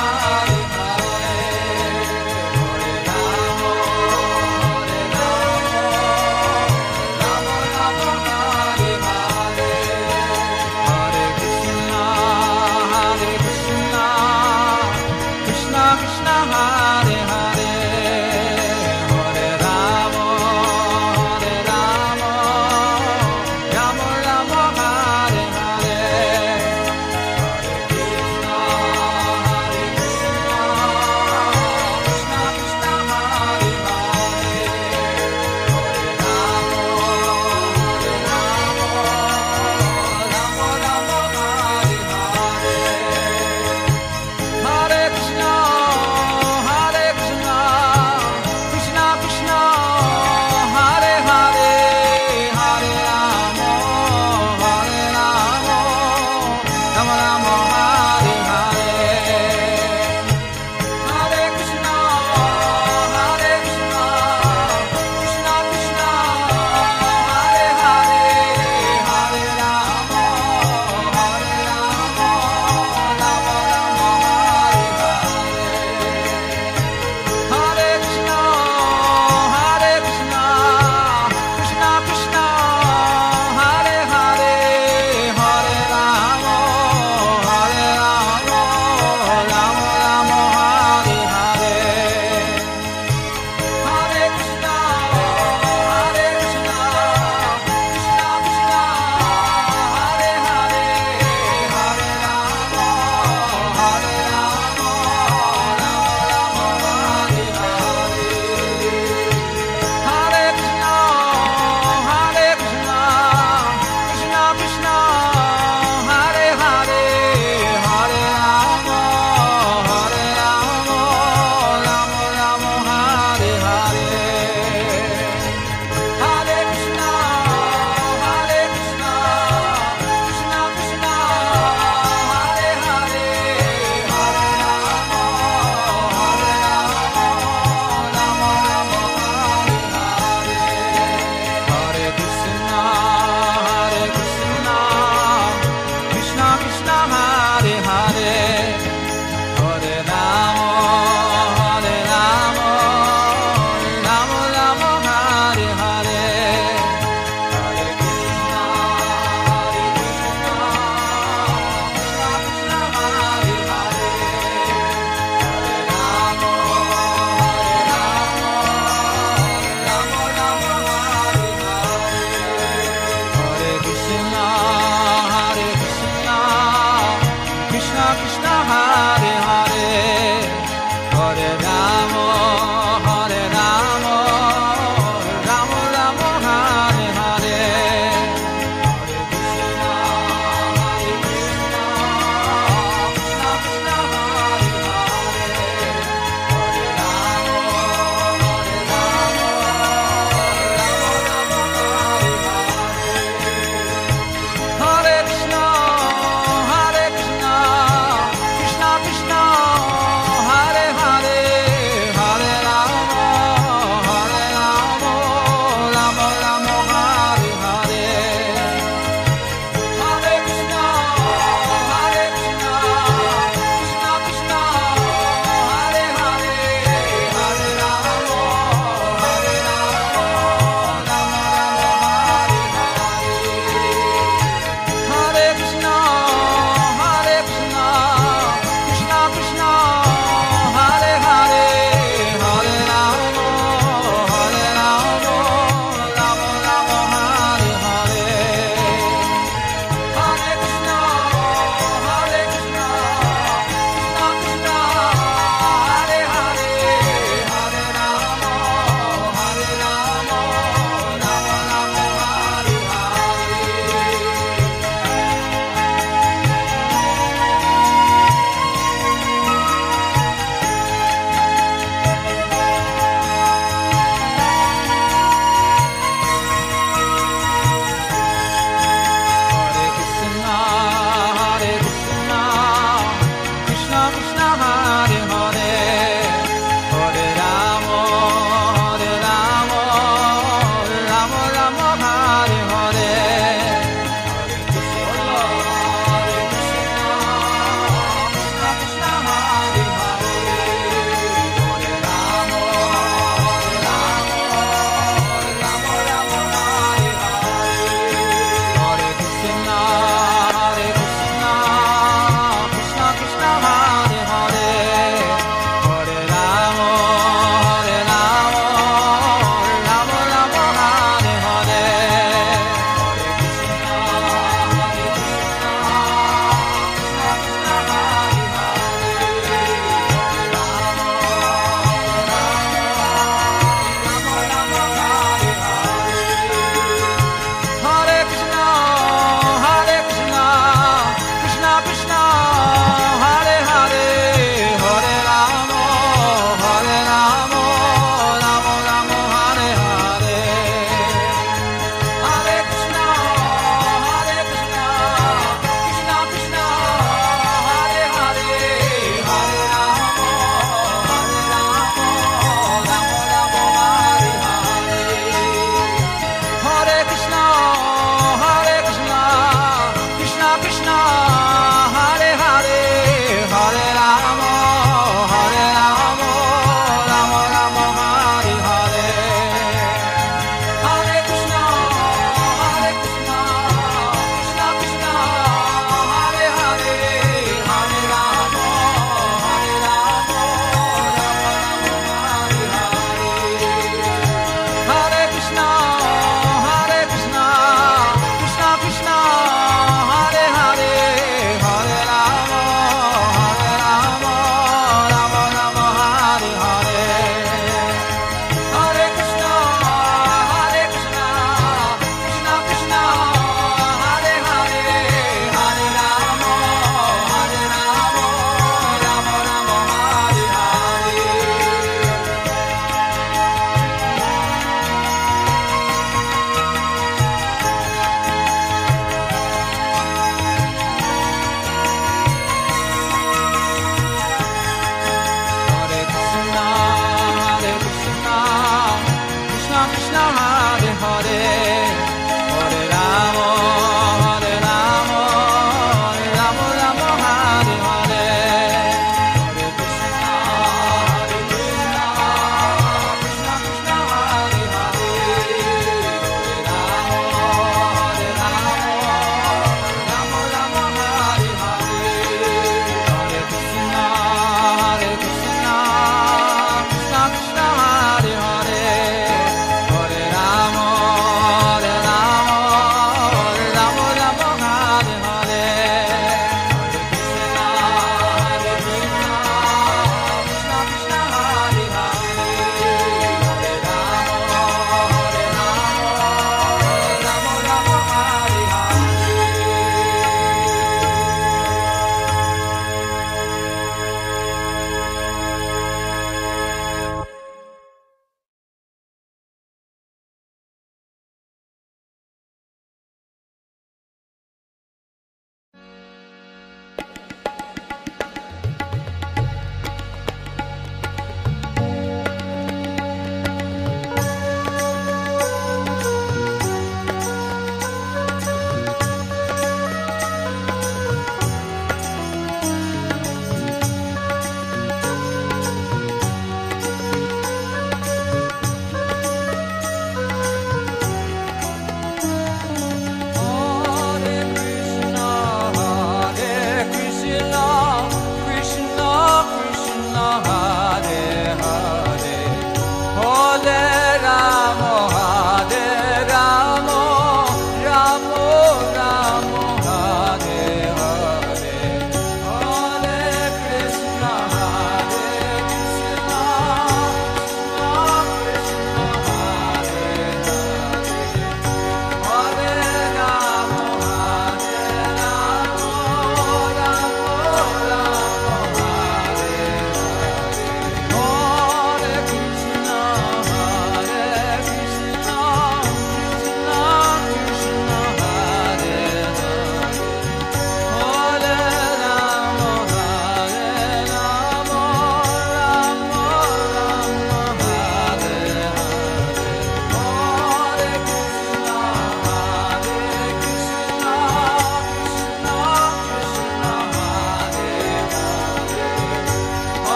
Hare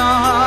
ना